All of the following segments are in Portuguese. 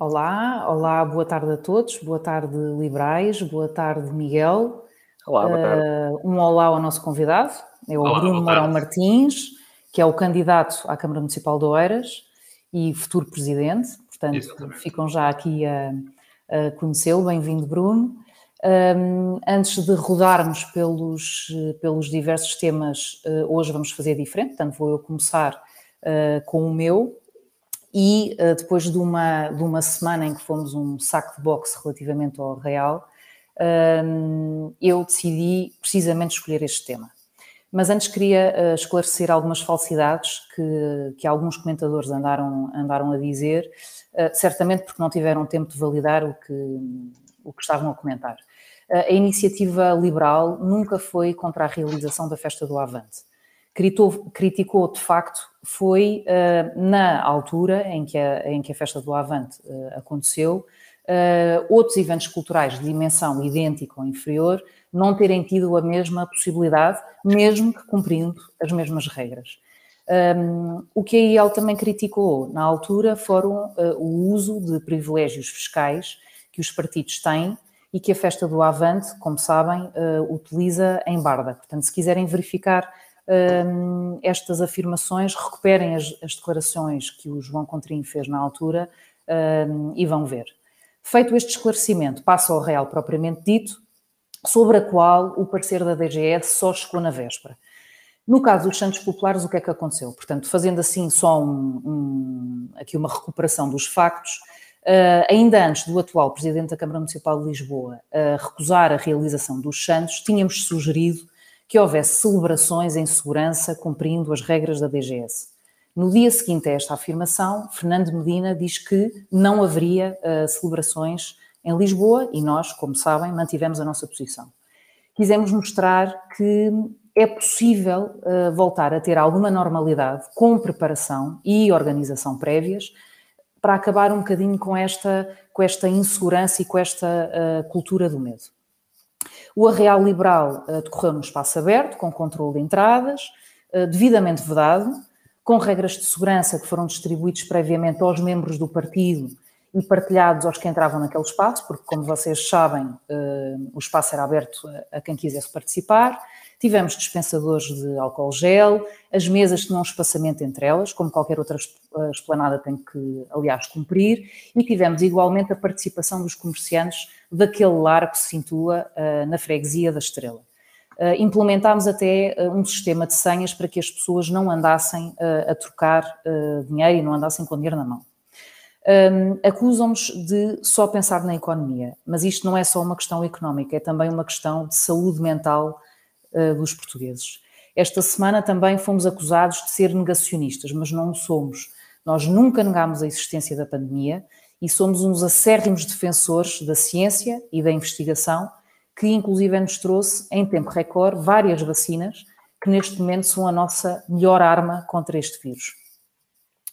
Olá, olá, boa tarde a todos, boa tarde liberais, boa tarde Miguel. Olá, boa tarde. Uh, um olá ao nosso convidado, é o olá, Bruno Mourão Martins, que é o candidato à Câmara Municipal de Oeiras e futuro presidente, portanto Exatamente. ficam já aqui a, a conhecê-lo. Bem-vindo, Bruno. Um, antes de rodarmos pelos, pelos diversos temas, uh, hoje vamos fazer diferente, portanto vou eu começar uh, com o meu, e uh, depois de uma, de uma semana em que fomos um saco de boxe relativamente ao Real, uh, eu decidi precisamente escolher este tema. Mas antes queria uh, esclarecer algumas falsidades que, que alguns comentadores andaram, andaram a dizer, eh, certamente porque não tiveram tempo de validar o que, o que estavam a comentar. a iniciativa liberal nunca foi contra a realização da festa do Avante criticou, criticou de facto foi uh, na altura em que, a, em que a festa do Avante uh, aconteceu, uh, outros eventos culturais de dimensão idêntica ou inferior não terem tido a mesma possibilidade, mesmo que cumprindo as mesmas regras. Um, o que a IEL também criticou na altura foram o uso de privilégios fiscais que os partidos têm e que a festa do Avante, como sabem, utiliza em Barda. Portanto, se quiserem verificar estas afirmações, recuperem as, as, declarações que o João Contrim fez na altura e vão ver. Feito este esclarecimento, passo ao real propriamente dito, sobre a qual o parecer da DGS só chegou na véspera. No caso dos Santos Populares, o que é que aconteceu? Portanto, fazendo assim só um, um, aqui uma recuperação dos factos, uh, ainda antes do atual Presidente da Câmara Municipal de Lisboa uh, recusar a realização dos Santos, tínhamos sugerido que houvesse celebrações em segurança cumprindo as regras da DGS. No dia seguinte a esta afirmação, Fernando Medina diz que não haveria uh, celebrações em Lisboa e nós, como sabem, mantivemos a nossa posição. Quisemos mostrar que é possível uh, voltar a ter alguma normalidade com preparação e organização prévias para acabar um bocadinho com esta, com esta insegurança e com esta uh, cultura do medo. O Arreal Liberal uh, decorreu num espaço aberto, com controle de entradas, uh, devidamente vedado, com regras de segurança que foram distribuídos previamente aos membros do partido e partilhados aos que entravam naquele espaço, porque, como vocês sabem, uh, o espaço era aberto a quem quisesse participar. Tivemos dispensadores de álcool gel, as mesas tinham um espaçamento entre elas, como qualquer outra esplanada tem que, aliás, cumprir, e tivemos igualmente a participação dos comerciantes daquele lar que se situa uh, na freguesia da Estrela. Uh, implementámos até uh, um sistema de senhas para que as pessoas não andassem a trocar dinheiro e não andassem com dinheiro na mão. Um, Acusam-nos de só pensar na economia, mas isto não é só uma questão económica, é também uma questão de saúde mental uh, dos portugueses. Esta semana também fomos acusados de ser negacionistas, mas não somos. Nós nunca negámos a existência da pandemia e somos uns acérrimos defensores da ciência e da investigação, que inclusive nos trouxe, em tempo recorde, várias vacinas que neste momento são a nossa melhor arma contra este vírus.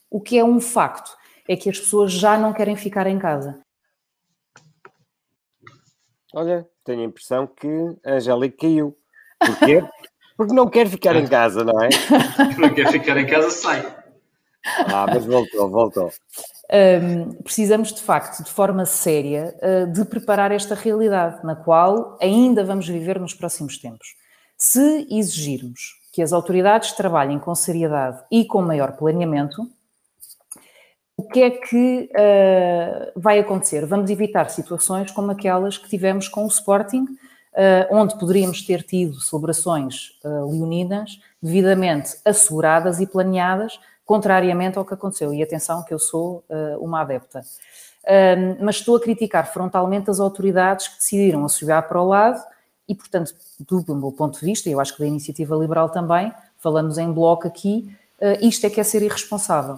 O que é um facto é que as pessoas já não querem ficar em casa. Olha, tenho a impressão que a Angélica caiu. Porquê? Porque não quer ficar em casa, não é? não quer ficar em casa, sai. Ah, mas voltou, voltou. Um, precisamos, de facto, de forma séria, uh, de preparar esta realidade, na qual ainda vamos viver nos próximos tempos. Se exigirmos que as autoridades trabalhem com seriedade e com maior planeamento, o que é que uh, vai acontecer? Vamos evitar situações como aquelas que tivemos com o Sporting, onde poderíamos ter tido celebrações leoninas devidamente asseguradas e planeadas, contrariamente ao que aconteceu. E atenção que eu sou uh, uma adepta. Uh, mas estou a criticar frontalmente as autoridades que decidiram assobiar para o lado e, portanto, do, meu ponto de vista, e eu acho que da iniciativa liberal também, falamos em bloco aqui, isto é que é ser irresponsável.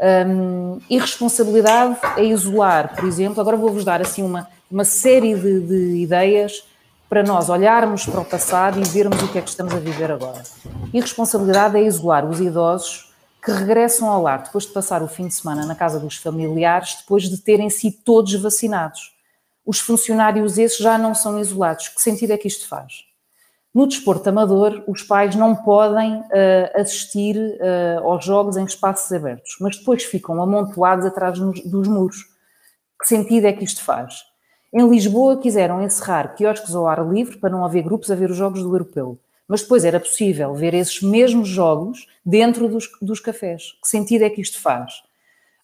Um, irresponsabilidade é isolar, por exemplo, agora vou-vos dar assim uma, uma série de, de ideias para nós olharmos para o passado e vermos o que é que estamos a viver agora. Irresponsabilidade é isolar os idosos que regressam ao lar depois de passar o fim de semana na casa dos familiares, depois de terem sido todos vacinados. Os funcionários esses já não são isolados. Que sentido é que isto faz? No desporto amador, os pais não podem uh, assistir uh, aos jogos em espaços abertos, mas depois ficam amontoados atrás dos muros. Que sentido é que isto faz? Em Lisboa quiseram encerrar quiosques ao ar livre para não haver grupos a ver os jogos do europeu. Mas depois era possível ver esses mesmos jogos dentro dos, dos cafés. Que sentido é que isto faz?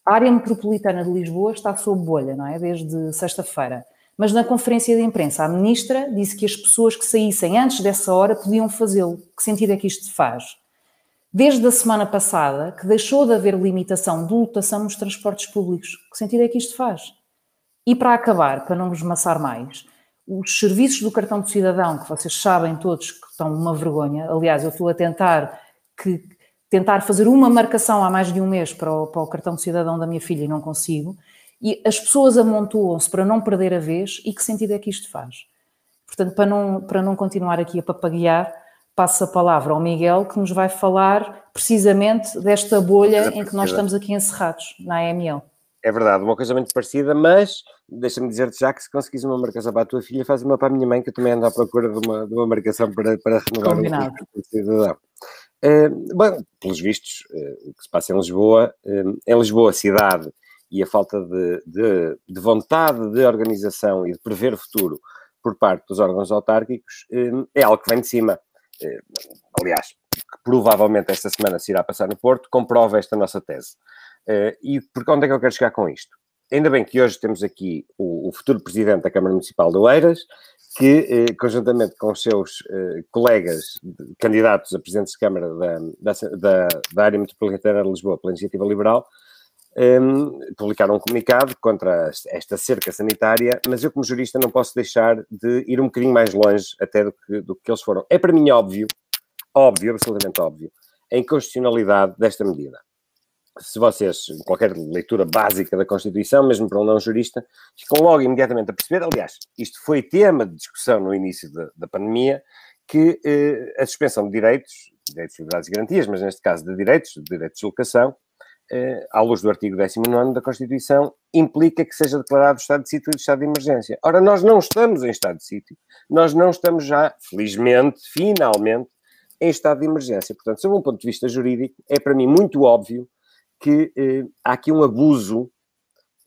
A área metropolitana de Lisboa está sob bolha, não é? Desde sexta-feira. Mas na conferência de imprensa, a ministra disse que as pessoas que saíssem antes dessa hora podiam fazê-lo. Que sentido é que isto faz? Desde a semana passada, que deixou de haver limitação de lotação nos transportes públicos. Que sentido é que isto faz? E para acabar, para não vos maçar mais, os serviços do cartão de cidadão, que vocês sabem todos que estão uma vergonha, aliás, eu estou a tentar que tentar fazer uma marcação há mais de um mês para o, para o cartão de cidadão da minha filha e não consigo, e as pessoas amontoam-se para não perder a vez, e que sentido é que isto faz? Portanto, para não, para não continuar aqui a papaguear, passo a palavra ao Miguel, que nos vai falar precisamente desta bolha em que nós estamos aqui encerrados, na AML. É verdade, uma coisa muito parecida, mas deixa-me dizer-te já que se conseguires uma marcação para a tua filha, faz uma para a minha mãe, que eu também ando à procura de uma, de uma marcação para, para renovar Combinado. o cidadão. Uh, bom, pelos vistos, uh, o que se passa em Lisboa, uh, em Lisboa, cidade, e a falta de, de, de, vontade de organização e de prever o futuro por parte dos órgãos autárquicos é algo que vem de cima. aliás, que provavelmente esta semana se irá passar no Porto, comprova esta nossa tese. E por onde é que eu quero chegar com isto? Ainda bem que hoje temos aqui o, o futuro presidente da Câmara Municipal de Oeiras, que, eh, conjuntamente com os seus eh, colegas de, candidatos a presidentes de Câmara da, da, da, área metropolitana de Lisboa pela Iniciativa Liberal, um, publicaram um comunicado contra esta cerca sanitária, mas eu, como jurista, não posso deixar de ir um bocadinho mais longe até do que, do que eles foram. É para mim óbvio, óbvio, absolutamente óbvio, a inconstitucionalidade desta medida. Se vocês, qualquer leitura básica da Constituição, mesmo para um não jurista, ficam logo imediatamente a perceber, aliás, isto foi tema de discussão no início da, da pandemia, que eh, a suspensão de direitos, direitos, liberdades e garantias, mas neste caso de direitos, de direitos de locação, eh, à luz do artigo 19 da Constituição, implica que seja declarado estado de sítio e estado de emergência. Ora, nós não estamos em estado de sítio, nós não estamos já, felizmente, finalmente, em estado de emergência. Portanto, sob um ponto de vista jurídico, é para mim muito óbvio que eh, há aqui um abuso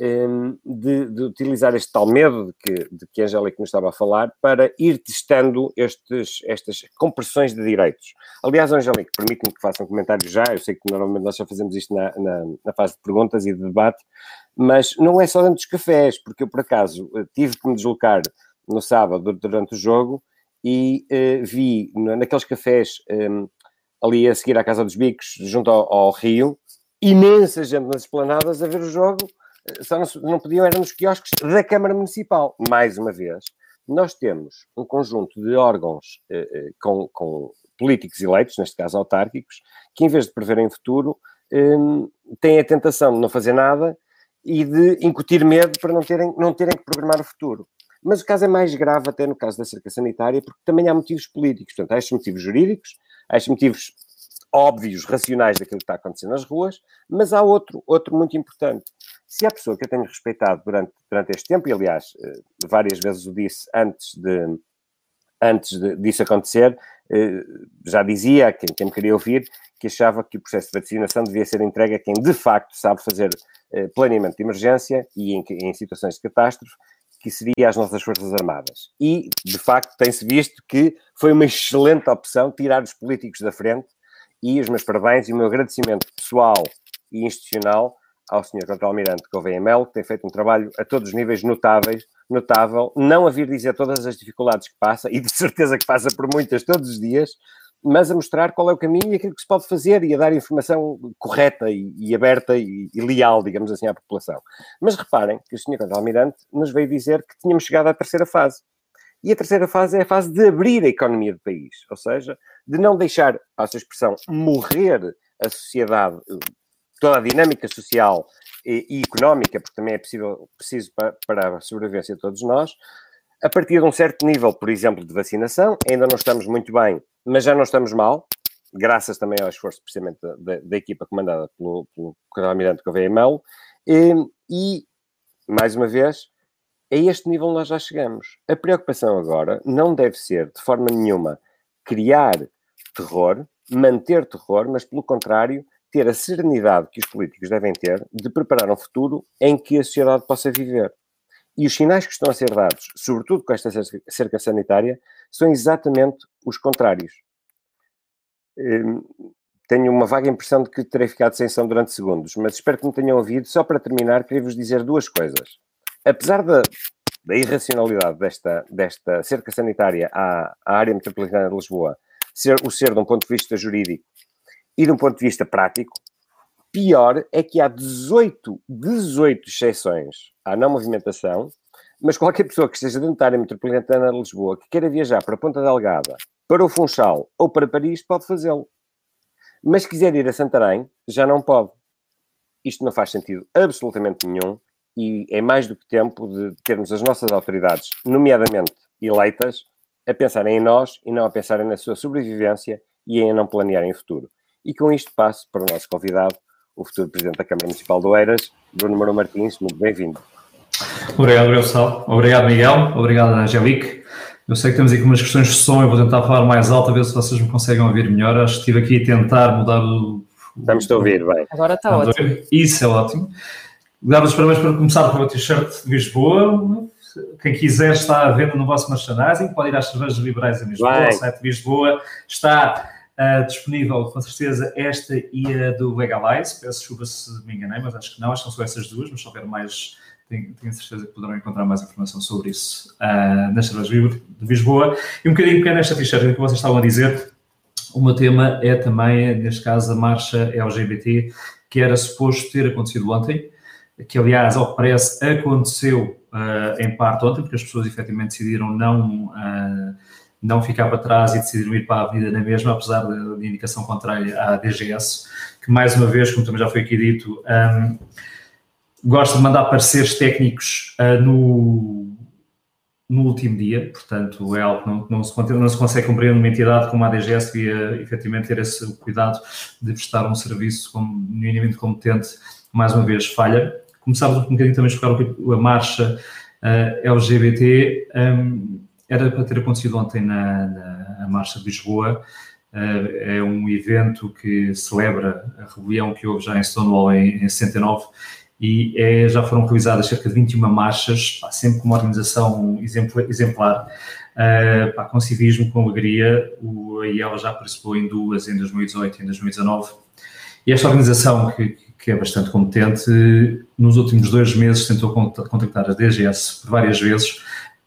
Ehm, de, de, utilizar este tal medo de que, de que a Angélica nos estava a falar para ir testando estes, estas compressões de direitos. Aliás, Angélica, permite-me que faça um comentário já, eu sei que normalmente nós só fazemos isto na, na, na, fase de perguntas e de debate, mas não é só dentro dos cafés, porque eu, por acaso, tive que me deslocar no sábado durante o jogo e uh, vi naqueles cafés ehm, ali a seguir à Casa dos Bicos, junto ao, ao Rio, imensa gente nas esplanadas a ver o jogo só não, não podiam, eram nos quiosques da Câmara Municipal. Mais uma vez, nós temos um conjunto de órgãos eh, eh, com, com, políticos eleitos, neste caso autárquicos, que em vez de preverem o futuro, eh, têm a tentação de não fazer nada e de incutir medo para não terem, não terem que programar o futuro. Mas o caso é mais grave até no caso da cerca sanitária, porque também há motivos políticos. Portanto, há estes motivos jurídicos, há estes motivos óbvios, racionais daquilo que está acontecendo nas ruas, mas há outro, outro muito importante, se a pessoa que eu tenho respeitado durante, durante este tempo, e aliás, eh, várias vezes o disse antes, de, antes de, disso acontecer, eh, já dizia, quem, quem me queria ouvir, que achava que o processo de vacinação devia ser entregue a quem de facto sabe fazer eh, planeamento de emergência e em, em situações de catástrofe, que seria as nossas Forças Armadas. E, de facto, tem-se visto que foi uma excelente opção tirar os políticos da frente e os meus parabéns e o meu agradecimento pessoal e institucional ao Sr. Contra-Almirante Gouveia Melo, que tem feito um trabalho a todos os níveis notáveis, notável, não a vir dizer todas as dificuldades que passa, e de certeza que passa por muitas todos os dias, mas a mostrar qual é o caminho e aquilo que se pode fazer e a dar informação correta e, e aberta e, e, leal, digamos assim, à população. Mas reparem que o Sr. Contra-Almirante nos veio dizer que tínhamos chegado à terceira fase. E a terceira fase é a fase de abrir a economia do país, ou seja, de não deixar, a sua expressão, morrer a sociedade toda a dinâmica social e, e económica, porque também é possível, preciso para, para a sobrevivência de todos nós, a partir de um certo nível, por exemplo, de vacinação, ainda não estamos muito bem, mas já não estamos mal, graças também ao esforço precisamente da, da, equipa comandada pelo, pelo Almirante Gouveia Melo, e, e, mais uma vez, a este nível nós já chegamos. A preocupação agora não deve ser, de forma nenhuma, criar terror, manter terror, mas, pelo contrário, ter a serenidade que os políticos devem ter de preparar um futuro em que a sociedade possa viver. E os sinais que estão a ser dados, sobretudo com esta cerca sanitária, são exatamente os contrários. Hum, tenho uma vaga impressão de que terei ficado sem som durante segundos, mas espero que me tenham ouvido. Só para terminar, queria vos dizer duas coisas. Apesar da, da irracionalidade desta, desta cerca sanitária à, à área metropolitana de Lisboa, ser, o ser de um ponto de vista jurídico e de um ponto de vista prático, pior é que há 18, 18 exceções à não movimentação, mas qualquer pessoa que esteja dentro da área metropolitana de Lisboa, que queira viajar para a Ponta Delgada, para o Funchal ou para Paris, pode fazê-lo. Mas se quiser ir a Santarém, já não pode. Isto não faz sentido absolutamente nenhum e é mais do que tempo de termos as nossas autoridades, nomeadamente eleitas, a pensarem em nós e não a pensarem na sua sobrevivência e em não planearem o futuro. E com isto passo para o nosso convidado, o futuro Presidente da Câmara Municipal de Oeiras, Bruno Moura Martins. Muito bem-vindo. Obrigado, Gonçalo. Obrigado, Miguel. Obrigado, Angelique. Eu sei que temos aqui umas questões de som, eu vou tentar falar mais alto, a ver se vocês me conseguem ouvir melhor. Acho que estive aqui a tentar mudar o. Estamos a ouvir, bem. Agora está ótimo. Isso é ótimo. Dar os parabéns para começar com o t-shirt de Lisboa. Quem quiser está à venda no vosso merchandising, pode ir às cervejas liberais em Lisboa, bem. o site de Lisboa está uh, disponível, com certeza, esta e a do Legalize. Peço desculpa se me enganei, mas acho que não, acho que são só essas duas, mas se houver mais tenho, tenho certeza que poderão encontrar mais informação sobre isso uh, nas cervejas de Lisboa. E um bocadinho pequeno nesta t-shirt que vocês estavam a dizer, o meu tema é também, neste caso, a marcha LGBT, que era suposto ter acontecido ontem, que aliás, ao que parece, aconteceu uh, em parte ontem, porque as pessoas efetivamente decidiram não, uh, não ficar para trás e decidiram ir para a avenida na mesma, apesar da, indicação contrária à DGS, que mais uma vez, como também já foi aqui dito, um, gosta de mandar pareceres técnicos uh, no, no último dia, portanto é algo que não, não, se, não se consegue compreender numa entidade como a DGS devia efetivamente ter esse cuidado de prestar um serviço como, minimamente competente, mais uma vez falha. Começámos um bocadinho também a explicar a marcha uh, LGBT, um, era para ter acontecido ontem na, na Marcha de Lisboa, uh, é um evento que celebra a rebelião que houve já em Stonewall em, em 69 e é, já foram realizadas cerca de 21 marchas, pá, sempre com uma organização exemplar, uh, pá, com civismo, com alegria. O, a IEL já participou em duas, em 2018 e em 2019. E esta organização, que, que é bastante competente, nos últimos dois meses tentou contactar a DGS por várias vezes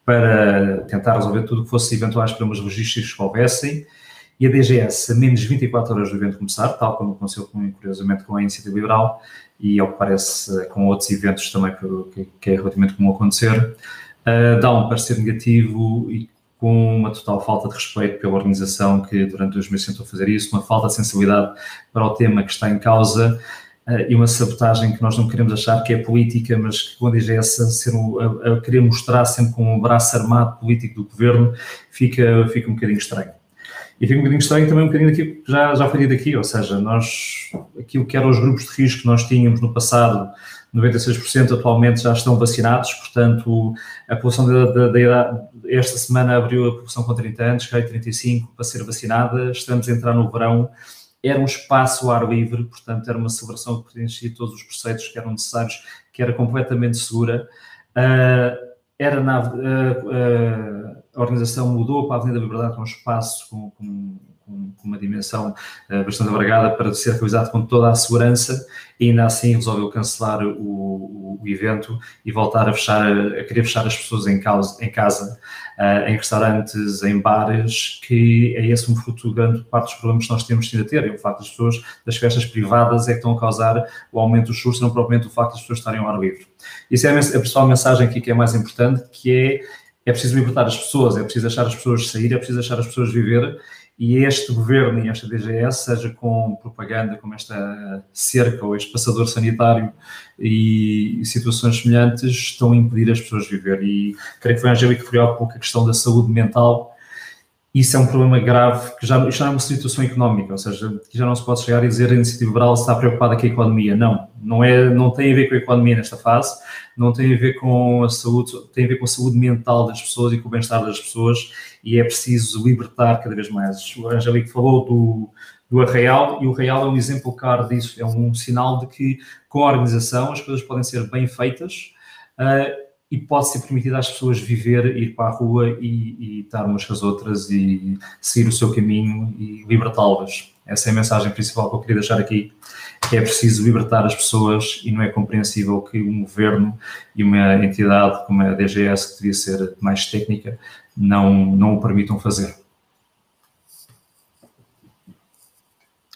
para tentar resolver tudo o que fosse eventuais problemas logísticos que houvessem. E a DGS, a menos de 24 horas do evento começar, tal como aconteceu, curiosamente, com a Iniciativa Liberal, e ao que parece com outros eventos também que, que é relativamente comum acontecer, uh, dá um parecer negativo e com uma total falta de respeito pela organização que durante dois meses tentou fazer isso, uma falta de sensibilidade para o tema que está em causa e uma sabotagem que nós não queremos achar que é política, mas que quando a IGS a, ser um, a, a querer mostrar sempre com um braço armado político do governo, fica, fica um bocadinho estranho. E fica um bocadinho estranho também um bocadinho daquilo que já, já foi dito aqui, ou seja, nós, aquilo que eram os grupos de risco que nós tínhamos no passado, 96% atualmente já estão vacinados, portanto, a população da, da, da idade, esta semana abriu a população com 30 anos, cai 35 para ser vacinada, estamos a entrar no verão, era um espaço ao ar livre, portanto, era uma celebração que preenchia todos os preceitos que eram necessários, que era completamente segura. Uh, era na, uh, uh, a organização mudou para a Avenida da Liberdade, com um espaço com, com uma dimensão uh, bastante alargada para ser realizado com toda a segurança e ainda assim resolveu cancelar o, o, o evento e voltar a fechar, a querer fechar as pessoas em, causa, em casa, uh, em restaurantes, em bares, que é esse um fruto de grande parte dos problemas que nós temos vindo a ter. É o facto das pessoas, das festas privadas, é que estão a causar o aumento dos custos, não propriamente o facto das pessoas estarem ao ar livre. Isso é a principal mensagem aqui que é mais importante, que é é preciso libertar as pessoas, é preciso deixar as pessoas sair, é preciso deixar as pessoas viver e este governo e esta DGS, seja com propaganda como esta cerca ou este passador sanitário e, situações semelhantes, estão a impedir as pessoas de viver. E creio que foi a Angélica que há pouco a questão da saúde mental isso é um problema grave, que já, já é uma situação económica, ou seja, que já não se pode chegar e dizer a iniciativa liberal está preocupada com a economia. Não, não, é, não tem a ver com a economia nesta fase, não tem a ver com a saúde, tem a ver com a saúde mental das pessoas e com o bem-estar das pessoas e é preciso libertar cada vez mais. O Angélico falou do, do Arraial e o Arraial é um exemplo claro disso, é um sinal de que com a organização as coisas podem ser bem feitas uh, e pode ser permitido às pessoas viver, ir para a rua e, e estar umas com as outras e seguir o seu caminho e libertá-las. Essa é a mensagem principal que eu queria deixar aqui, é preciso libertar as pessoas e não é compreensível que um governo e uma entidade como a DGS, que devia ser mais técnica, não, não o permitam fazer.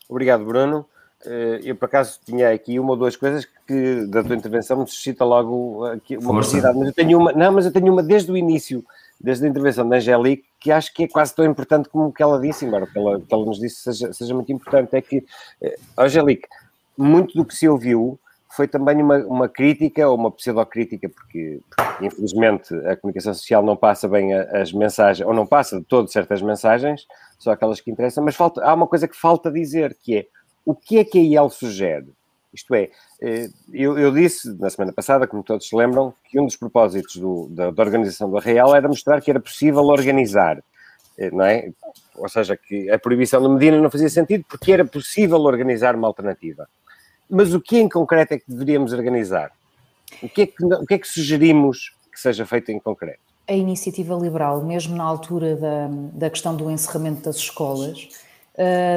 Obrigado, Bruno. Eh, eu, por acaso, tinha aqui uma ou duas coisas que da tua intervenção me suscita logo aqui uma curiosidade. Mas eu tenho uma, não, mas eu tenho uma desde o início, desde a intervenção da Angélica, que acho que é quase tão importante como o que ela disse, embora o que ela, que ela nos disse seja, seja muito importante. É que, eh, Angélica, muito do que se ouviu foi também uma, uma crítica ou uma pseudocrítica, porque, porque infelizmente a comunicação social não passa bem as mensagens, ou não passa de todo certas mensagens, só aquelas que interessam, mas falta, há uma coisa que falta dizer, que é o que é que a IEL sugere? Isto é, eh, eu, eu, disse na semana passada, como todos se lembram, que um dos propósitos do, da, da, organização do Arraial era mostrar que era possível organizar, eh, não é? Ou seja, que a proibição da Medina não fazia sentido porque era possível organizar uma alternativa. Mas o que em concreto é que deveríamos organizar? O que é que, o que, é que sugerimos que seja feito em concreto? A iniciativa liberal, mesmo na altura da, da questão do encerramento das escolas,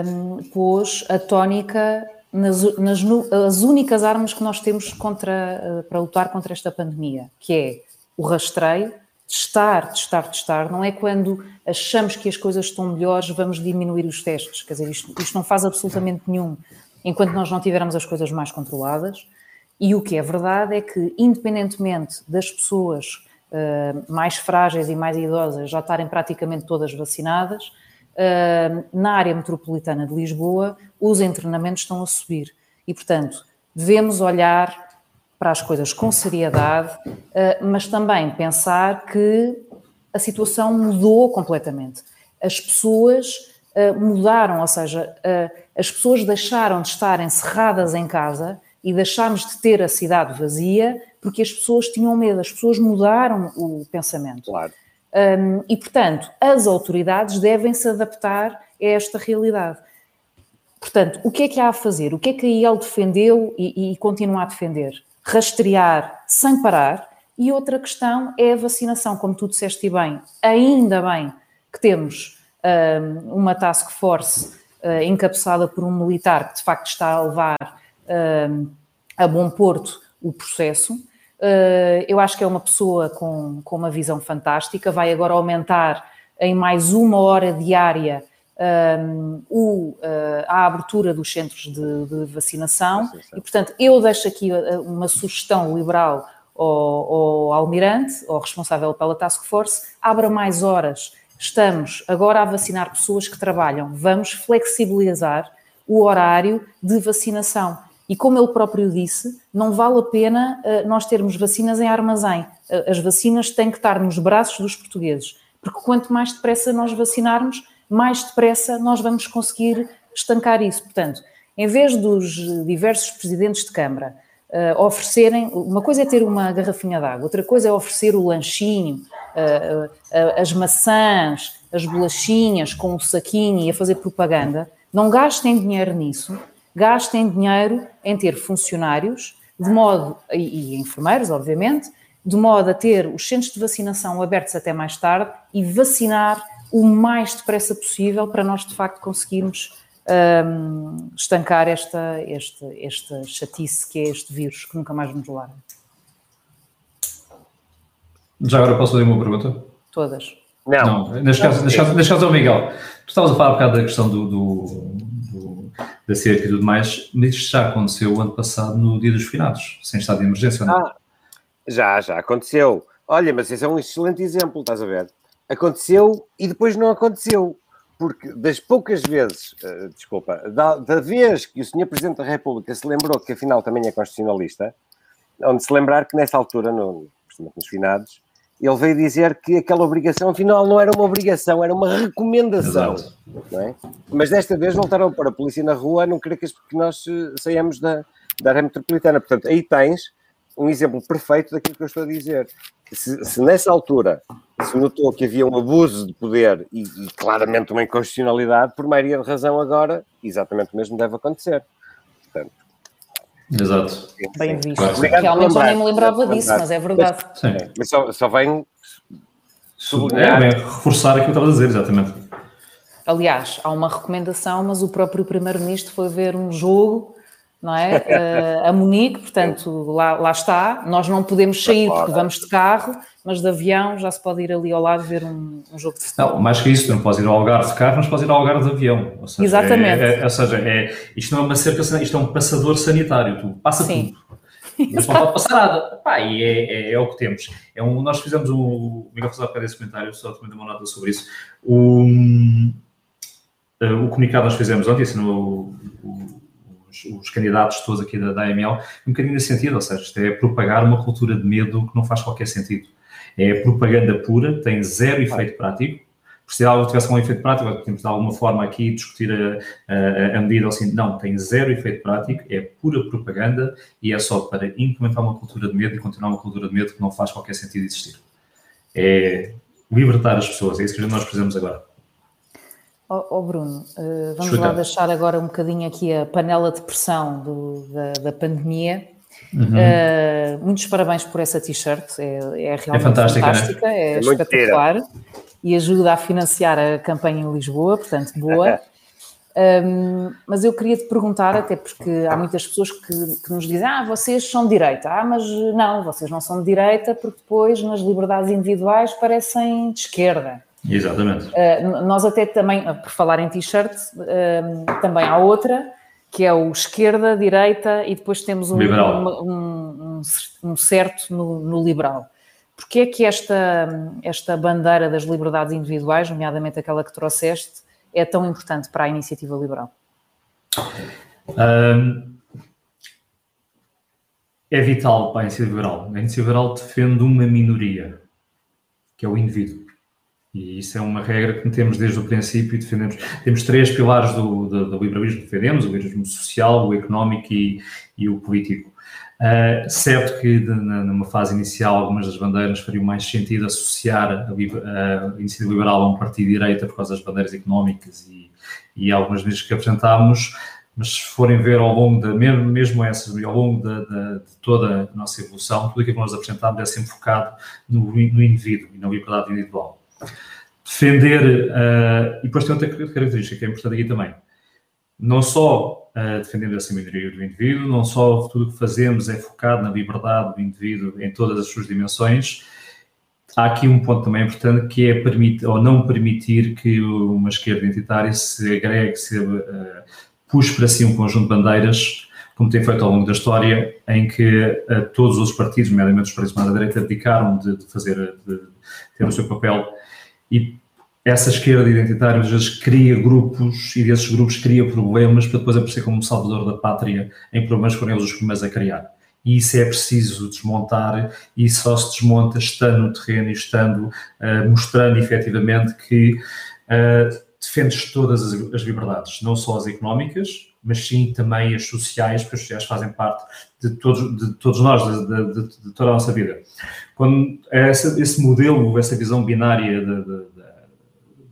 um, pôs a tónica nas, nas as únicas armas que nós temos contra, uh, para lutar contra esta pandemia, que é o rastreio, testar, testar, testar. Não é quando achamos que as coisas estão melhores, vamos diminuir os testes. Quer dizer, isto, isto não faz absolutamente nenhum enquanto nós não tivermos as coisas mais controladas. E o que é verdade é que, independentemente das pessoas uh, mais frágeis e mais idosas já estarem praticamente todas vacinadas, na área metropolitana de Lisboa, os internamentos estão a subir. E, portanto, devemos olhar para as coisas com seriedade, ah, mas também pensar que a situação mudou completamente. As pessoas mudaram, ou seja, ah, as pessoas deixaram de estar encerradas em casa e deixámos de ter a cidade vazia porque as pessoas tinham medo, as pessoas mudaram o pensamento. Claro. Um, e, portanto, as autoridades devem se adaptar a esta realidade. Portanto, o que é que há a fazer? O que é que a IEL defendeu e, e continua a defender? Rastrear sem parar. E outra questão é a vacinação, como tu disseste bem. Ainda bem que temos um, uma task force uh, encabeçada por um militar que de facto está a levar um, a bom porto o processo. Eh, eu acho que é uma pessoa com, com uma visão fantástica, vai agora aumentar em mais uma hora diária um, o, uh, a abertura dos centros de, de vacinação e, portanto, eu deixo aqui eh, uma sugestão liberal ao, ao almirante, ao responsável pela task force, abra mais horas. Estamos agora a vacinar pessoas que trabalham. Vamos flexibilizar o horário de vacinação. E como ele próprio disse, não vale a pena uh, nós termos vacinas em armazém. Uh, as vacinas têm que estar nos braços dos portugueses, porque quanto mais depressa nós vacinarmos, mais depressa nós vamos conseguir estancar isso. Portanto, em vez dos diversos presidentes de Câmara uh, oferecerem, uma coisa é ter uma garrafinha de água, outra coisa é oferecer o lanchinho, as maçãs, as bolachinhas com o saquinho e a fazer propaganda. Não gastem dinheiro nisso gastem dinheiro em ter funcionários, de modo, e, e enfermeiros, obviamente, de modo a ter os centros de vacinação abertos até mais tarde e vacinar o mais depressa possível para nós, de facto, conseguirmos um, estancar esta, esta, esta chatice que é este vírus, que nunca mais nos larga. Já agora posso fazer uma pergunta? Todas. Não. não neste, caso, neste, caso, neste caso é o Miguel. Tu estavas a falar um bocado da questão do, do da cerca e tudo mais, mas isto já aconteceu o ano passado no dia dos finados, sem estado de emergência, não? Ah, já, já aconteceu. Olha, mas esse é um excelente exemplo, estás a ver? Aconteceu e depois não aconteceu. Porque das poucas vezes, uh, desculpa, da, da, vez que o Sr. Presidente da República se lembrou que afinal também é constitucionalista, onde se lembrar que nessa altura, no, nos finados, ele veio dizer que aquela obrigação, afinal, não era uma obrigação, era uma recomendação. É? Mas desta vez voltaram para a polícia na rua, não querer que nós eh, saiamos da, da área metropolitana. Portanto, aí tens um exemplo perfeito daquilo que eu estou a dizer. Se, se nessa altura se notou que havia um abuso de poder e, e, claramente uma inconstitucionalidade, por maioria de razão agora, exatamente o mesmo deve acontecer. Portanto, Exato. Bem visto. Claro. Realmente já nem me lembrava disso, mas é verdade. Mas, sim. mas só, só vem sublinhar. É, reforçar aquilo que estava a dizer, exatamente. Aliás, há uma recomendação, mas o próprio Primeiro-Ministro foi ver um jogo, não é? Uh, a Munique, portanto, lá, lá está. Nós não podemos sair porque vamos de carro, mas de avião já se pode ir ali ao lado ver um, um jogo de futebol. Não, mais que isso, não podes ir ao Algarve de carro, mas podes ir ao Algarve de avião. Ou seja, Exatamente. É, é, ou seja, é, isto não é uma cerca, isto é um passador sanitário, tu passa Sim. tudo. Mas não pode passar nada. Pá, e é, é, é, o que temos. É um, nós fizemos um. O Miguel fez a esse comentário, só também dei uma nota sobre isso. Um, o comunicado nós fizemos ontem, ensinou os, os, candidatos todos aqui da, da AML, um bocadinho nesse sentido, ou seja, isto é propagar uma cultura de medo que não faz qualquer sentido. É propaganda pura, tem zero efeito prático. Se algo tivesse um efeito prático, podemos de alguma forma aqui discutir a, a, a medida assim. Não, tem zero efeito prático, é pura propaganda e é só para implementar uma cultura de medo e continuar uma cultura de medo que não faz qualquer sentido existir. É libertar as pessoas, é isso que nós fazemos agora. Oh, oh Bruno, uh, vamos Chuta. lá deixar agora um bocadinho aqui a panela de pressão do, da, da, pandemia. Uhum. Uh, muitos parabéns por essa t-shirt, é, é realmente é fantástica, fantástica né? é, é espetacular e ajuda a financiar a campanha em Lisboa, portanto, boa. Um, mas eu queria te perguntar, até porque há muitas pessoas que, que, nos dizem: Ah, vocês são de direita. Ah, mas não, vocês não são de direita, porque depois nas liberdades individuais parecem de esquerda. Exatamente. Uh, nós até também, por falar em t-shirt, uh, também há outra, que é o esquerda, direita, e depois temos um, um, um, um certo no, no, liberal. Porquê é que esta, esta bandeira das liberdades individuais, nomeadamente aquela que trouxeste, é tão importante para a iniciativa liberal? É vital para a iniciativa liberal. A iniciativa liberal defende uma minoria, que é o indivíduo. E isso é uma regra que temos desde o princípio e defendemos. Temos três pilares do, do, do liberalismo que defendemos: o liberalismo social, o económico e, e o político. Uh, certo que de, numa fase inicial algumas das bandeiras fariam mais sentido associar a, a, iniciativa liberal a um partido de direita por causa das bandeiras económicas e, e algumas vezes que apresentámos, mas se forem ver ao longo da, mesmo, mesmo essas, ao longo da, da, de toda a nossa evolução, tudo aquilo que nós apresentámos é sempre focado no, no indivíduo e na liberdade individual defender, uh, e depois tem outra característica que é importante aqui também, não só uh, defendendo essa minoria do indivíduo, não só tudo o que fazemos é focado na liberdade do indivíduo em todas as suas dimensões, há aqui um ponto também importante que é permitir, ou não permitir que uma esquerda identitária se agregue, se uh, puxe para si um conjunto de bandeiras, como tem feito ao longo da história, em que uh, todos os partidos, nomeadamente os partidos da direita, abdicaram de, de fazer, de ter o seu papel e essa esquerda identitária às vezes cria grupos e desses grupos cria problemas para depois aparecer como salvador da pátria em problemas que foram eles os primeiros a criar. E isso é preciso desmontar e só se desmonta estando no terreno e estando uh, mostrando efetivamente que uh, defendes todas as, as liberdades, não só as económicas, mas sim também as sociais, porque as sociais fazem parte de todos, de todos nós, de, de, de toda a nossa vida. Quando essa, esse modelo, essa visão binária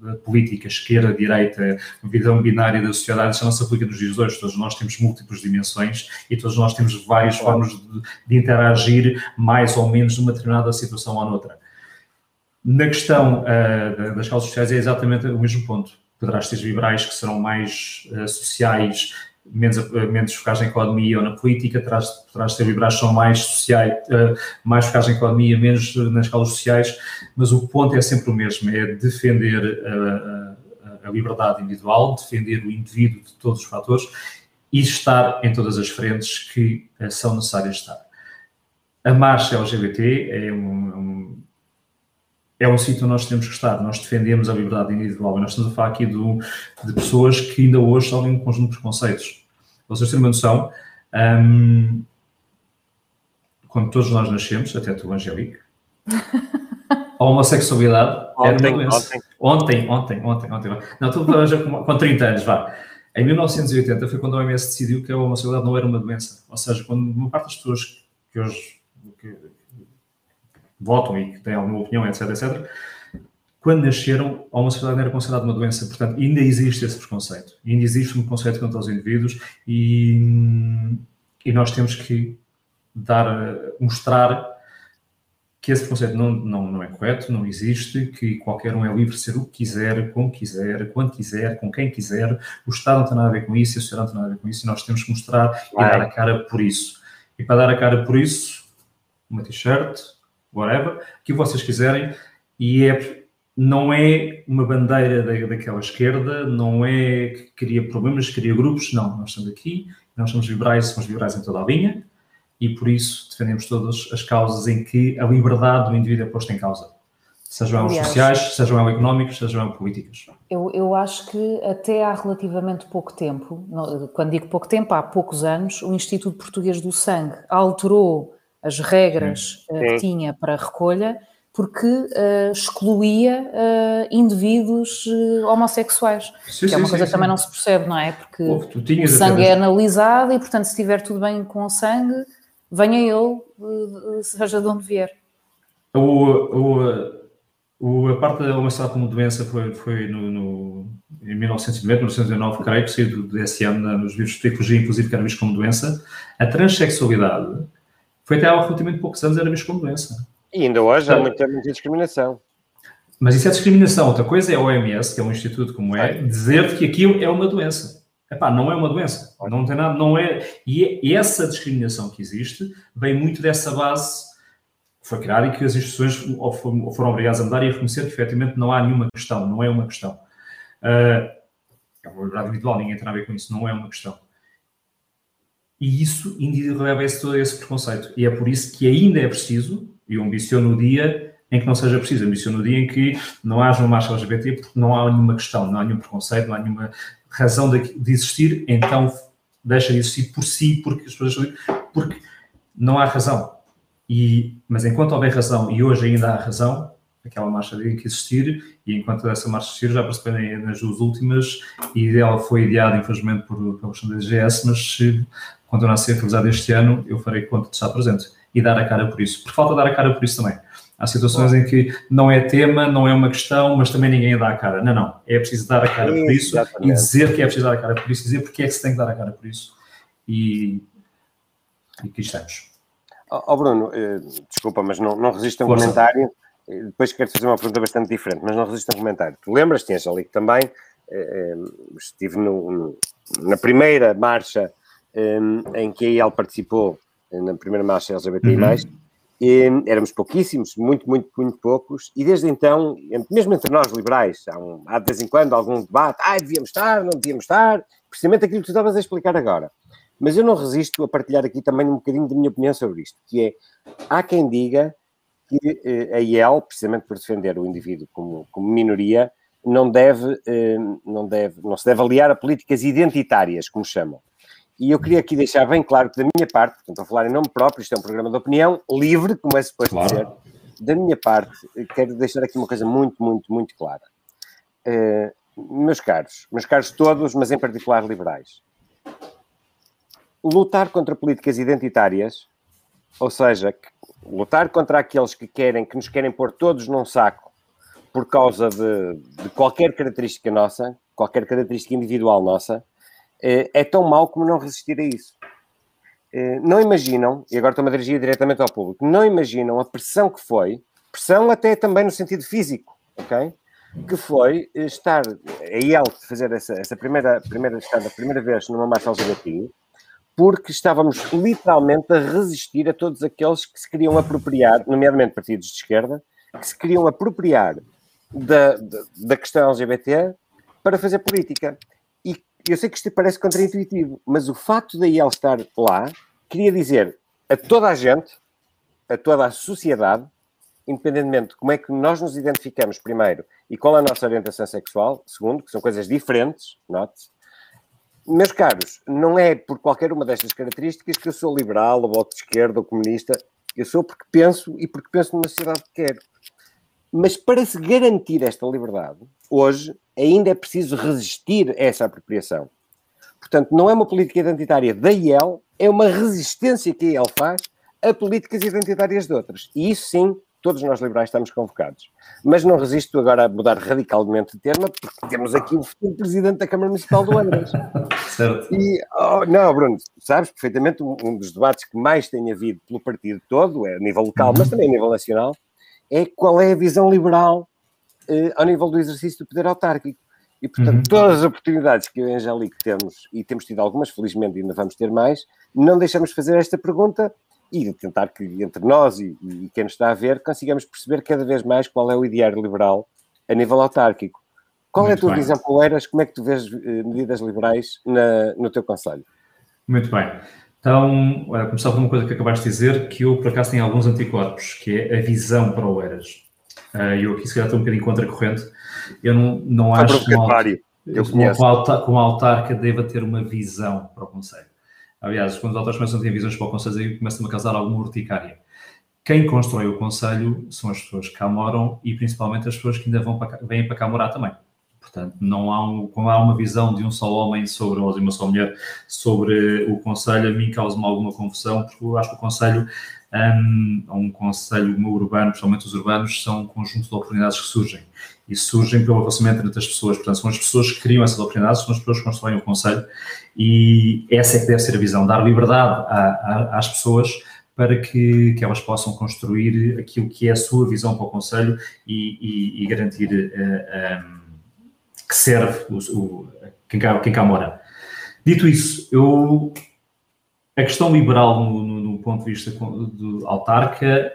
da política, esquerda, direita, visão binária da sociedade, isso não se aplica nos dias de hoje. Todos nós temos múltiplas dimensões e todos nós temos várias formas de, de interagir mais ou menos numa determinada situação ou noutra. Na questão uh, das causas sociais é exatamente o mesmo ponto poderás ter liberais que serão mais uh, sociais, menos, uh, menos focados na economia ou na política, ter liberais que são mais sociais, uh, mais focados na economia, menos nas escalas sociais, mas o ponto é sempre o mesmo, é defender a, a liberdade individual, defender o indivíduo de todos os fatores e estar em todas as frentes que são necessárias estar. A marcha LGBT é um, um é um sítio onde nós temos que estar. Nós defendemos a liberdade individual e nós estamos a falar aqui do, de pessoas que ainda hoje sofrem um conjunto de preconceitos. Vocês têm uma noção, um, quando todos nós nascemos, até tu, Angélica, a homossexualidade ontem, era uma doença. Ontem, ontem, ontem, ontem. ontem. Não, estou já com, com 30 anos, vá. Em 1980 foi quando a OMS decidiu que a homossexualidade não era uma doença. Ou seja, quando uma parte das pessoas que hoje que, votam e que têm alguma opinião, etc, etc, quando nasceram, a homossexualidade não era considerada uma doença. Portanto, ainda existe esse preconceito. Ainda existe um preconceito contra os indivíduos e, e nós temos que dar, mostrar que esse preconceito não, não, não é correto, não existe, que qualquer um é livre de ser o que quiser, como quiser, quando quiser, com quem quiser. O Estado não tem nada a ver com isso, a sociedade não tem nada a ver com isso, e nós temos que mostrar e dar a cara por isso. E para dar a cara por isso, uma t-shirt, whatever, que vocês quiserem, e é, não é uma bandeira da, daquela esquerda, não é que cria problemas, cria grupos, não. Nós estamos aqui, nós somos liberais, somos liberais em toda a linha, e por isso defendemos todas as causas em que a liberdade do indivíduo é posta em causa. Sejam elas sociais, sejam elas económicas, sejam elas políticas. Eu, eu acho que até há relativamente pouco tempo, quando digo pouco tempo, há poucos anos, o Instituto Português do Sangue alterou as regras Sim. Eh, que tinha para a recolha porque uh, excluía uh, indivíduos uh, homossexuais, sim, que é uma sim, coisa sim, que também não se percebe, não é? Porque o sangue é analisado e, portanto, se estiver tudo bem com o sangue, venha ele, seja de onde vier. O, o, o, a parte da homossexualidade como doença foi, foi no, no, em 1990, 1999, creio que saiu do DSM nos livros de psicologia, inclusive, que era visto como doença. A transexualidade foi até há relativamente poucos anos, era visto como doença. E ainda hoje há muita, muita discriminação. Mas isso é discriminação. Outra coisa é a OMS, que é um instituto como é, dizer que aquilo é uma doença. Epá, não é uma doença, não tem nada, não é. E essa discriminação que existe vem muito dessa base que foi criada e que as instituições foram obrigadas a mudar e a reconhecer que efetivamente não há nenhuma questão, não é uma questão. Uh, é uma liberdade individual, ninguém tem a ver com isso, não é uma questão. E isso leva a esse, todo esse preconceito. E é por isso que ainda é preciso, e eu ambiciono o dia em que não seja preciso, ambiciono o dia em que não haja uma marcha LGBT, porque não há nenhuma questão, não há nenhum preconceito, não há nenhuma razão de, de existir, então deixa de existir por si, porque as pessoas porque não há razão. E, mas enquanto houver razão, e hoje ainda há razão, aquela marcha tem que existir, e enquanto essa marcha existir, já perceberam nas duas últimas, e ela foi ideada, infelizmente, por, pela questão da DGS, mas se continuar a ser realizada este ano, eu farei conta de estar presente e dar a cara por isso. Por falta de dar a cara por isso também. Há situações em que não é tema, não é uma questão, mas também ninguém dá a cara. Não, não. É preciso dar a cara por isso Exatamente. e dizer que é preciso dar a cara por isso, dizer porque é que se tem que dar a cara por isso. E, e aqui estamos. Ó oh, Bruno, eh, desculpa, mas não, não resisto a um Força. comentário. Eh, depois quero fazer uma pergunta bastante diferente, mas não resisto a um comentário. Tu lembras, tinhas ali também, eh, estive no, no, na primeira marcha em que a IEL participou, na primeira marcha LGBTI+, uhum e, éramos pouquíssimos, muito, muito, muito poucos, e desde então, mesmo entre nós liberais, há, um, há de vez em quando algum debate, ah, devíamos estar, não devíamos estar, precisamente aquilo que tu estavas a explicar agora. Mas eu não resisto a partilhar aqui também um bocadinho da minha opinião sobre isto, que é, há quem diga que eh, a IEL, precisamente por defender o indivíduo como, como minoria, não deve, eh, não deve, não se deve aliar a políticas identitárias, como chamam. E eu queria aqui deixar bem claro que da minha parte, portanto, estou a falar em nome próprio, isto é um programa de opinião livre, como é suposto claro. dizer, da minha parte, quero deixar aqui uma coisa muito, muito, muito clara. Uh, meus caros, meus caros todos, mas em particular liberais, lutar contra políticas identitárias, ou seja, lutar contra aqueles que querem, que nos querem pôr todos num saco por causa de, de qualquer característica nossa, qualquer característica individual nossa, é, é tão mau como não resistir a isso. É, não imaginam, e agora estou-me a dirigir diretamente ao público, não imaginam a pressão que foi, pressão até também no sentido físico, ok? Que foi estar, a IEL fazer essa, essa primeira, primeira, estar a primeira vez numa marcha LGBT, porque estávamos literalmente a resistir a todos aqueles que se queriam apropriar, nomeadamente partidos de esquerda, que se queriam apropriar da, da, da questão LGBT para fazer política eu sei que isto parece contraintuitivo, mas o facto da IEL estar lá queria dizer a toda a gente, a toda a sociedade, independentemente de como é que nós nos identificamos, primeiro, e qual é a nossa orientação sexual, segundo, que são coisas diferentes, note-se. Meus caros, não é por qualquer uma destas características que eu sou liberal, ou de esquerda, ou comunista. Eu sou porque penso e porque penso numa sociedade que quero. Mas para se garantir esta liberdade, hoje ainda é preciso resistir a essa apropriação. Portanto, não é uma política identitária da IEL, é uma resistência que a IEL faz a políticas identitárias de outras. E isso sim todos nós liberais estamos convocados. Mas não resisto agora a mudar radicalmente de tema, porque temos aqui o futuro presidente da Câmara Municipal do Andrés. certo. E, oh, não, Bruno, sabes perfeitamente, um, um, dos debates que mais tem havido pelo partido todo, é a nível local, uhum. mas também a nível nacional, é qual é a visão liberal eh, ao nível do exercício do poder autárquico. E, portanto, uhum. todas as oportunidades que eu e a Angélica temos, e temos tido algumas, felizmente ainda vamos ter mais, não deixamos de fazer esta pergunta e de tentar que entre nós e, e, quem nos está a ver consigamos perceber cada vez mais qual é o ideário liberal a nível autárquico. Qual Muito é a tua bem. visão, Poeiras? Como é que tu vês eh, medidas liberais na, no teu Conselho? Muito bem. Então, a começar por uma coisa que acabaste de dizer, que eu, por acaso, tenho alguns anticorpos, que é a visão para o Eras. Uh, eu aqui, se calhar, estou um bocadinho contracorrente. Eu não, não acho que uma, eu uma, uma autarca deva ter uma visão para o Conselho. Aliás, quando os autores começam a ter visões para o Conselho, aí começa-me a causar alguma urticária. Quem constrói o Conselho são as pessoas que cá moram e principalmente as pessoas que ainda vão para cá, vêm para cá morar também. Portanto, não há, um, há uma visão de um só homem sobre, ou de uma só mulher sobre o Conselho, a mim causa-me alguma confusão, porque eu acho que o Conselho um, um conselho urbano, principalmente os urbanos, são um conjunto de oportunidades que surgem. E surgem pelo relacionamento entre as pessoas. Portanto, são as pessoas que criam essas oportunidades, são as pessoas que constroem o conselho. E essa é que deve ser a visão, dar liberdade a, a, às pessoas para que, que elas possam construir aquilo que é a sua visão para o conselho e, e, e garantir uh, eh, um, que serve o, o, quem, cá, quem cá mora. Dito isso, eu a questão liberal no, no, no ponto de vista do autarca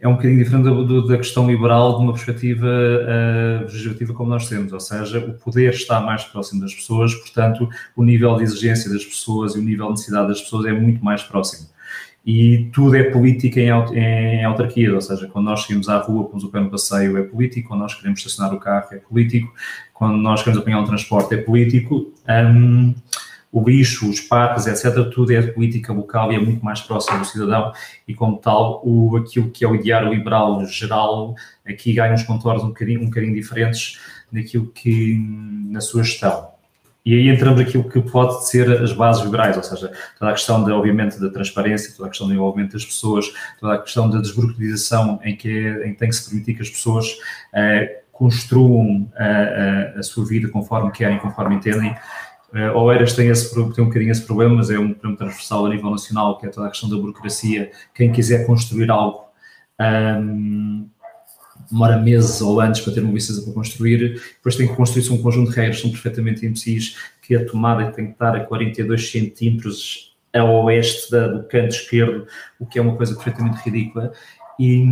é um bocadinho diferente da questão liberal de uma perspectiva uh, legislativa como nós temos, ou seja, o poder está mais próximo das pessoas, portanto, o nível de exigência das pessoas e o nível de necessidade das pessoas é muito mais próximo. E tudo é política em, em autarquias, ou seja, quando nós saímos à rua, pomos o pé no passeio, é político, quando nós queremos estacionar o carro, é político, quando nós queremos apanhar um transporte, é político. Um, o lixo, os parques, etc., tudo é política local e é muito mais próximo do cidadão e, como tal, o, aquilo que é o ideário liberal geral aqui ganha uns contornos um bocadinho, um bocadinho diferentes daquilo que na sua gestão. E aí entramos naquilo que pode ser as bases liberais, ou seja, toda a questão, de, obviamente, da transparência, toda a questão do envolvimento das pessoas, toda a questão da desburocratização em que, é, em que tem que se permitir que as pessoas uh, construam a, eh, a, a sua vida conforme querem, conforme entendem, Uh, Oeiras tem, esse, tem um bocadinho esse problema, mas é um problema transversal a nível nacional, que é toda a questão da burocracia. Quem quiser construir algo um, demora meses ou anos para ter uma licença para construir, depois tem que construir-se um conjunto de regras, são perfeitamente imbecis, que a tomada tem que estar a 42 centímetros a oeste da, do canto esquerdo, o que é uma coisa perfeitamente ridícula. E,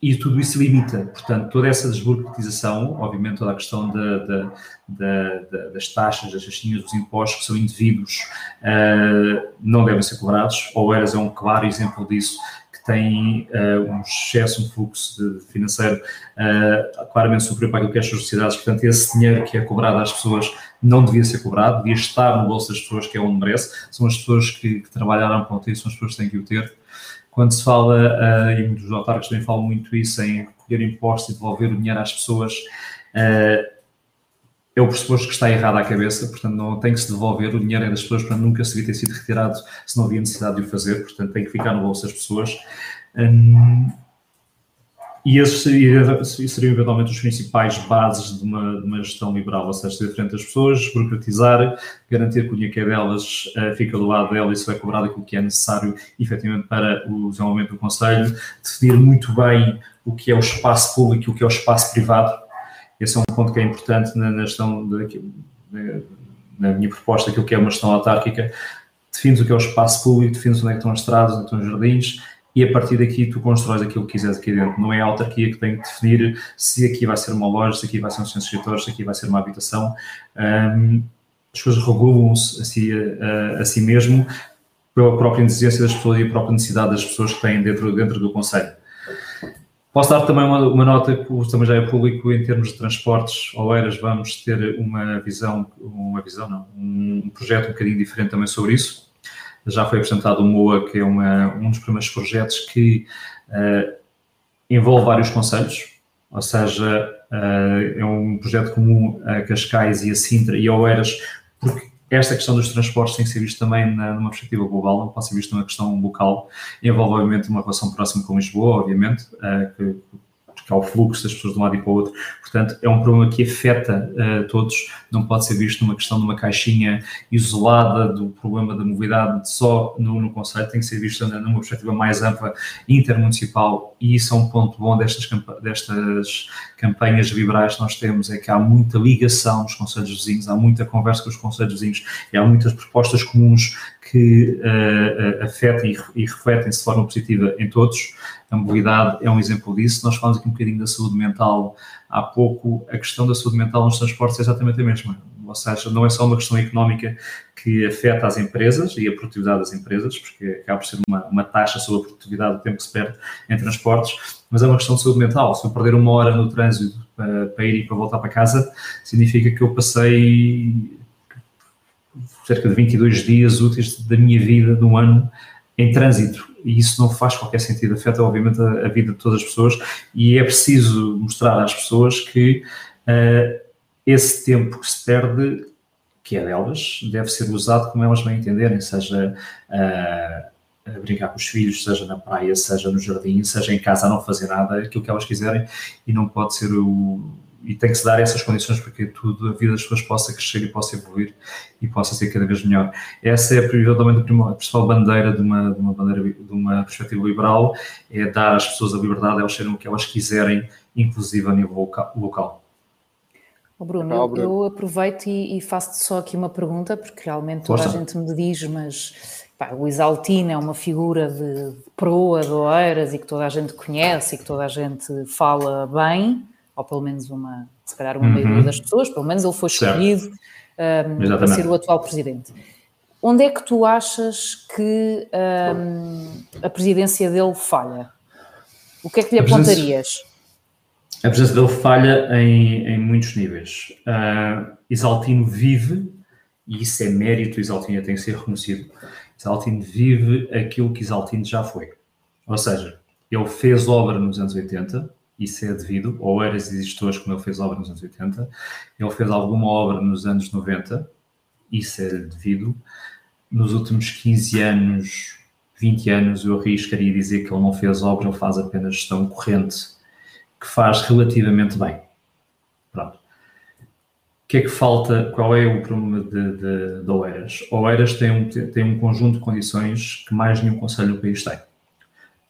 e tudo isso limita. Portanto, toda essa desburocratização, obviamente, toda a questão da, da, da, das taxas, das taxinhas, dos impostos que são indevidos, uh, não devem ser cobrados. O Eras é um claro exemplo disso, que tem uh, um excesso, um fluxo financeiro uh, claramente superior para aquilo que é as sociedades. Portanto, esse dinheiro que é cobrado às pessoas não devia ser cobrado, devia estar no bolso das pessoas, que é onde merece. São as pessoas que, que trabalharam para o ter, são as pessoas que têm que o ter quando se fala, uh, e muitos autarcas também falam muito isso, em recolher impostos e devolver o dinheiro às pessoas, uh, é o pressuposto que está errado à cabeça, portanto não tem que se devolver, o dinheiro é das pessoas, portanto nunca se ter sido retirado se não havia necessidade de o fazer, portanto tem que ficar no bolso das pessoas. Um, e esses seriam, eventualmente os principais bases de uma, de uma gestão liberal, ou seja, ser frente às pessoas, burocratizar, garantir que o dinheiro que é delas uh, fica do lado dela e só é cobrado aquilo que é necessário, efetivamente, para o desenvolvimento do Conselho, definir muito bem o que é o espaço público e o que é o espaço privado. Esse é um ponto que é importante na, na gestão, na minha proposta, aquilo que é uma gestão autárquica. Defines o que é o espaço público, defines onde é que estão as estradas, onde é estão os jardins, e a partir daqui tu constróis aquilo que quiseres aqui dentro. Não é a autarquia que tem que definir se aqui vai ser uma loja, se aqui vai ser um centro de escritores, se aqui vai ser uma habitação. Um, as coisas regulam-se a, si, a, a si mesmo pela própria exigência das pessoas e a própria necessidade das pessoas que têm dentro, dentro do Conselho. Posso dar também uma, uma nota também já é público em termos de transportes. Oeiras vamos ter uma visão, uma visão não, um projeto um bocadinho diferente também sobre isso já foi apresentado o MOA, que é uma, um dos primeiros projetos que uh, envolve vários conselhos, ou seja, uh, é um projeto comum a Cascais e a Sintra e a Oeiras, porque esta questão dos transportes tem que ser vista também na, numa perspectiva global, não pode ser vista numa questão local, envolve obviamente uma relação próxima com Lisboa, obviamente, uh, que que há o fluxo das pessoas de um lado e para o outro. Portanto, é um problema que afeta uh, todos, não pode ser visto numa questão de uma caixinha isolada do problema da mobilidade só no, no conceito, tem que ser visto numa perspectiva mais ampla, intermunicipal, e isso é um ponto bom destas, campa destas campanhas liberais que nós temos, é que há muita ligação nos conselhos vizinhos, há muita conversa com os conselhos vizinhos, e há muitas propostas comuns que uh, afetem e refletem-se de forma positiva em todos. A mobilidade é um exemplo disso. Nós falamos aqui um bocadinho da saúde mental há pouco. A questão da saúde mental nos transportes é exatamente a mesma. Ou seja, não é só uma questão económica que afeta as empresas e a produtividade das empresas, porque acaba por ser uma, uma taxa sobre a produtividade do tempo que se perde em transportes, mas é uma questão de saúde mental. Se eu perder uma hora no trânsito para, para ir e para voltar para casa, significa que eu passei cerca de 22 dias úteis da minha vida, de um ano, em trânsito. E isso não faz qualquer sentido, afeta obviamente a, a vida de todas as pessoas e é preciso mostrar às pessoas que uh, esse tempo que se perde, que é delas, deve ser usado como elas bem entenderem, seja uh, a brincar com os filhos, seja na praia, seja no jardim, seja em casa a não fazer nada, aquilo que elas quiserem, e não pode ser o, e tem que se dar essas condições para que tudo, a vida das pessoas possa crescer e possa evoluir e possa ser cada vez melhor. Essa é provavelmente a principal bandeira de uma, de uma, bandeira, de uma perspectiva liberal, é dar às pessoas a liberdade, elas serem o que elas quiserem, inclusive a nível local. Oh Bruno, eu, eu, aproveito e, e faço-te só aqui uma pergunta, porque realmente toda a gente me diz, mas pá, o Isaltino é uma figura de proa de Oeiras e que toda a gente conhece e que toda a gente fala bem, ou pelo menos uma, se calhar uma uhum. maioria das pessoas, pelo menos ele foi escolhido um, para ser o atual presidente. Onde é que tu achas que um, a presidência dele falha? O que é que lhe apontarias? A presidência dele falha em, em muitos níveis. Uh, Isaltino vive, e isso é mérito, Isaltino tem que ser reconhecido. Isaltino vive aquilo que Isaltino já foi. Ou seja, ele fez obra nos anos 80, isso é devido, ou eras e gestores, como ele fez obra nos anos 80, ele fez alguma obra nos anos 90, isso é devido. Nos últimos 15 anos, 20 anos, eu arriscaria dizer que ele não fez obra, ele faz apenas gestão corrente, que faz relativamente bem. Pronto. O que é que falta? Qual é o problema de, de, de Oeiras? Oeiras tem um, tem um conjunto de condições que mais nenhum conselho do país tem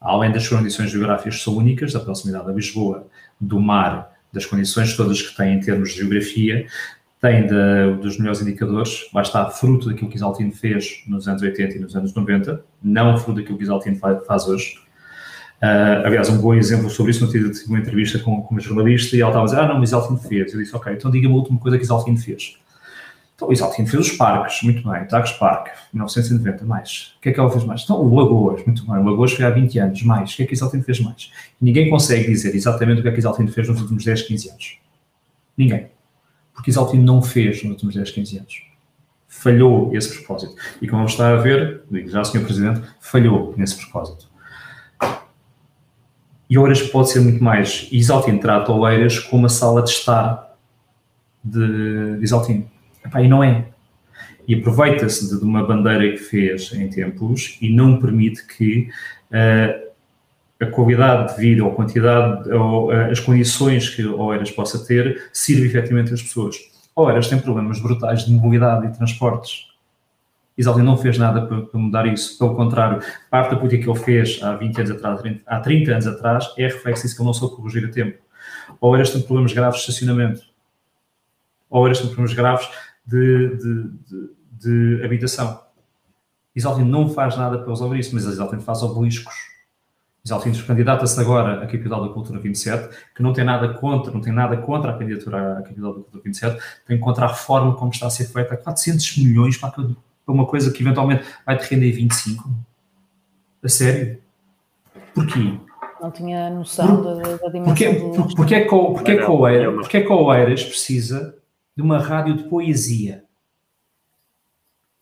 além das condições geográficas são únicas, da proximidade a Lisboa, do mar, das condições todas que tem em termos de geografia, tem de, dos melhores indicadores, vai estar fruto daquilo que Isaltino fez nos anos 80 e nos anos 90, não fruto daquilo que Isaltino faz hoje. Uh, aliás, um bom exemplo sobre isso, eu tive uma entrevista com, com uma jornalista e ela estava a dizer, ah não, mas Isaltino fez. Eu disse, ok, então diga-me a última coisa que Isaltino fez. Então, o Isaltino fez os parques, muito bem, Tagus Park, 1990, mais. O que é que ela fez mais? Então, o Lagoas, muito bem, o Lagoas foi há 20 anos, mais. O que é que Isaltino fez mais? E ninguém consegue dizer exatamente o que é que Isaltino fez nos últimos 10, 15 anos. Ninguém. Porque Isaltino não fez nos últimos 10, 15 anos. Falhou esse propósito. E como está a ver, digo já, Sr. Presidente, falhou nesse propósito. E Oeiras pode ser muito mais. Isaltino trata Oeiras como uma sala de estar de Isaltino E não é. E aproveita-se de, uma bandeira que fez em tempos e não permite que uh, a qualidade de vida ou a quantidade ou uh, as condições que Oeiras possa ter sirva efetivamente às pessoas. Oeiras tem problemas brutais de mobilidade e transportes. Isaldi não fez nada para, para, mudar isso. Pelo contrário, parte da política que ele fez há 20 anos atrás, há 30 anos atrás, é reflexo disso que ele não soube corrigir a tempo. Oeiras tem problemas graves de estacionamento. Oeiras tem problemas graves de, de, de, de habitação. Isaltino não faz nada para resolver isso, mas Isaltino faz obeliscos. Isaltino candidata-se agora à capital da cultura 27, que não tem nada contra, não tem nada contra a candidatura à capital da cultura 27, tem contra a reforma como está a ser feita, 400 milhões para, uma coisa que eventualmente vai te render 25. A sério? Porquê? Não tinha noção Por, da, da dimensão porque, do... É que o, porque é Eiras, porque é que o Eiras precisa de uma rádio de poesia?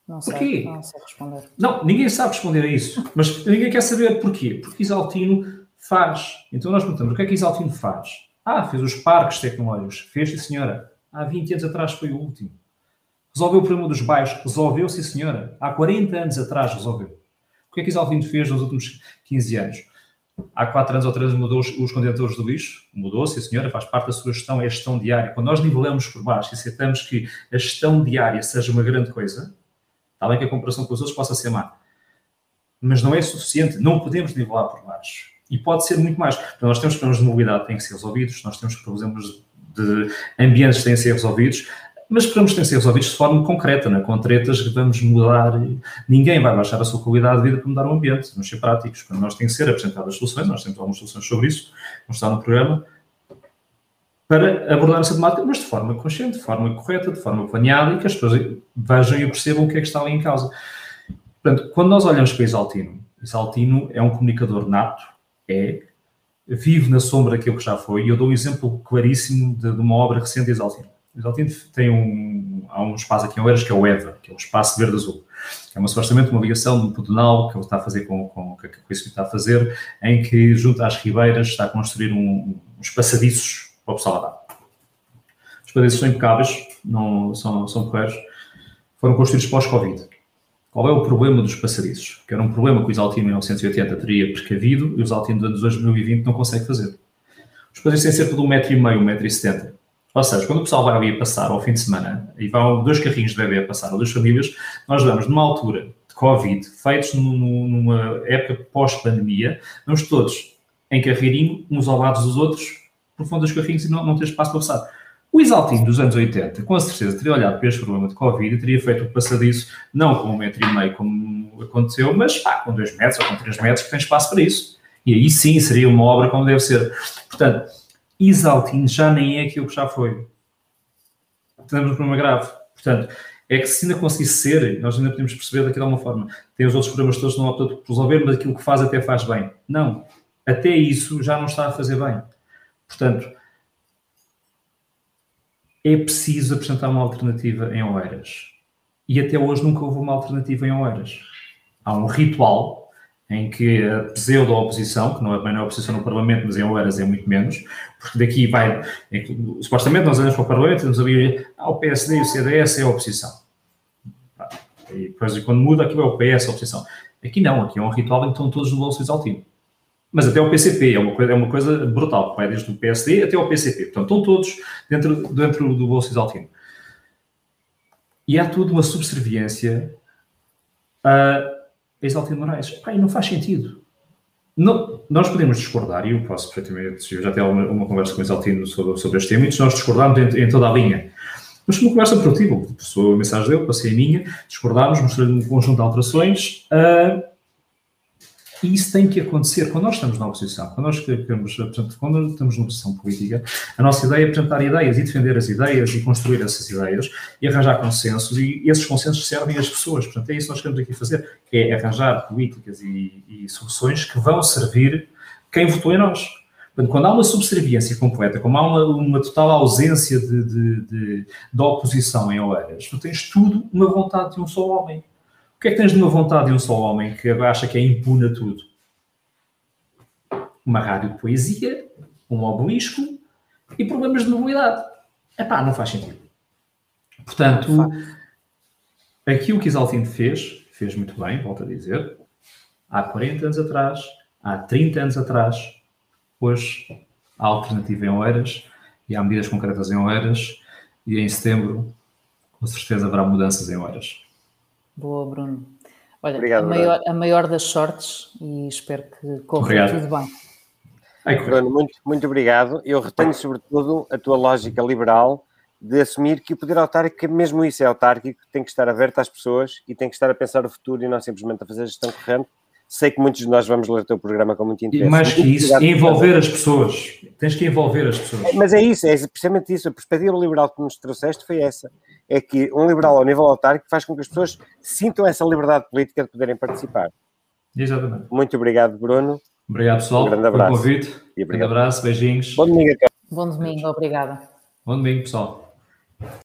Não sei, porquê? não sei responder. Não, ninguém sabe responder a isso. Mas ninguém quer saber porquê. Porque Isaltino faz. Então nós perguntamos, o que é que Isaltino faz? Ah, fez os parques tecnológicos. Fez, sim senhora. Há 20 anos atrás foi o último. Resolveu o problema dos bairros? Resolveu, sim senhora. Há 40 anos atrás resolveu. O que é que Isaltino fez nos últimos 15 anos? Há 4 anos ou 3 mudou os, contentores do lixo? Mudou, sim senhora, faz parte da sua gestão, é a gestão diária. Quando nós nivelamos por baixo e aceitamos que a gestão diária seja uma grande coisa, está bem que a comparação com os outros possa ser má. Mas não é suficiente, não podemos nivelar por baixo. E pode ser muito mais. Então, nós temos problemas de mobilidade que têm que ser resolvidos, nós temos problemas de ambientes que têm que ser resolvidos, mas que têm que ser resolvidos de forma concreta, né? com tretas que vamos mudar. Ninguém vai baixar a sua qualidade de vida para mudar o ambiente, vamos ser práticos. Quando nós temos que ser apresentadas soluções, nós temos algumas soluções sobre isso, vamos estar no programa, para abordar essa temática, mas de forma consciente, de forma correta, de forma planeada e que as pessoas vejam e percebam o que é que está ali em causa. Portanto, quando nós olhamos para Isaltino, Isaltino é um comunicador nato, é, vive na sombra daquilo que já foi, e eu dou um exemplo claríssimo de, de uma obra recente de Isaltino. Isaltino tem um, há um espaço aqui em Oeiras que é o EVA, que é o Espaço Verde-Azul. É uma, supostamente uma ligação do pedonal que ele está a fazer com, com, com isso que está a fazer, em que, junto às ribeiras, está a construir um, uns passadiços para o pessoal andar. Os passadiços são impecáveis, não, são, são porreiros, foram construídos pós-Covid. Qual é o problema dos passadiços? Que era um problema que o Isaltino em 1980 teria precavido e o Isaltino de 2020 não consegue fazer. Os passadiços têm cerca de um metro e meio, um metro e setenta. Ou seja, quando o pessoal vai ali passar ao fim de semana e vão dois carrinhos de bebê a passar, ou duas famílias, nós vamos numa altura de Covid, feitos numa época pós-pandemia, vamos todos em carreirinho, uns ao lado dos outros, por fundo dos carrinhos e não, não ter espaço para passar. O Isaltino dos anos 80, com certeza, teria olhado para este problema de Covid e teria feito o passadiço, não com um metro e meio como aconteceu, mas pá, com dois metros ou com três metros que tem espaço para isso. E aí sim seria uma obra como deve ser. Portanto, Isaltino já nem é aquilo que já foi. Temos um problema grave. Portanto, é que se ainda conseguisse ser, nós ainda podemos perceber daqui de alguma forma. Tem os outros problemas todos não optam por resolver, mas aquilo que faz até faz bem. Não. Até isso já não está a fazer bem. Portanto, é preciso apresentar uma alternativa em Oeiras. E até hoje nunca houve uma alternativa em Oeiras. Há um ritual em que a pseudo-oposição, que não é bem a oposição no Parlamento, mas em Oeiras é muito menos, porque daqui vai, que, supostamente nós olhamos para o Parlamento e nos ali, ah, o PSD e o CDS é a oposição. E depois, quando muda, aquilo é o PS a oposição. Aqui não, aqui é um ritual em que estão todos no bolso exaltino. Mas até o PCP é uma coisa, é uma coisa brutal, vai desde o PSD até o PCP. Portanto, estão todos dentro, dentro do bolso exaltino. E há tudo uma subserviência a Exaltino Moraes. Pai, não faz sentido. Não, nós podemos discordar, e eu posso perfeitamente, eu já tenho uma, uma conversa com o Exaltino sobre, sobre este tema, e nós discordamos em, em toda a linha. Mas uma conversa produtiva, passou a mensagem dele, passei a minha, discordámos, mostrei um conjunto de alterações, uh, e isso tem que acontecer quando nós estamos na oposição, quando nós queremos, portanto, quando estamos numa posição política, a nossa ideia é apresentar ideias e defender as ideias e construir essas ideias e arranjar consensos e esses consensos servem às pessoas. Portanto, é isso que nós queremos aqui fazer, é arranjar políticas e, e soluções que vão servir quem votou em nós. Portanto, quando há uma subserviência completa, como há uma, uma total ausência de, de, de, de oposição em Oeiras, tu tens tudo uma vontade de um só homem. O que é que tens de uma vontade de um só homem que acha que é impune a tudo? Uma rádio de poesia, um obelisco e problemas de mobilidade. Epá, não faz sentido. Portanto, aquilo que Isaltino fez, fez muito bem, volto a dizer, há 40 anos atrás, há 30 anos atrás, hoje há alternativa em Oeiras e há medidas concretas em Oeiras e em setembro, com certeza, haverá mudanças em Oeiras. Boa, Bruno. Olha, Obrigado, a, maior, a, maior, das sortes e espero que corra tudo bem. Ai, Bruno, muito, muito obrigado. Eu retenho, sobretudo, a tua lógica liberal de assumir que o poder autárquico, mesmo isso é autárquico, tem que estar aberto às pessoas e tem que estar a pensar o futuro e não simplesmente a fazer a gestão corrente Sei que muitos de nós vamos ler o teu programa com muito interesse. E mais que isso, envolver as pessoas. Tens que envolver as pessoas. Mas é isso, é precisamente isso. A perspectiva liberal que nos trouxeste foi essa. É que um liberal ao nível autárquico faz com que as pessoas sintam essa liberdade política de poderem participar. Exatamente. Muito obrigado, Bruno. Obrigado, pessoal, um grande abraço. pelo convite. E um grande abraço, beijinhos. Bom domingo. Bom domingo, obrigada. Bom domingo, pessoal.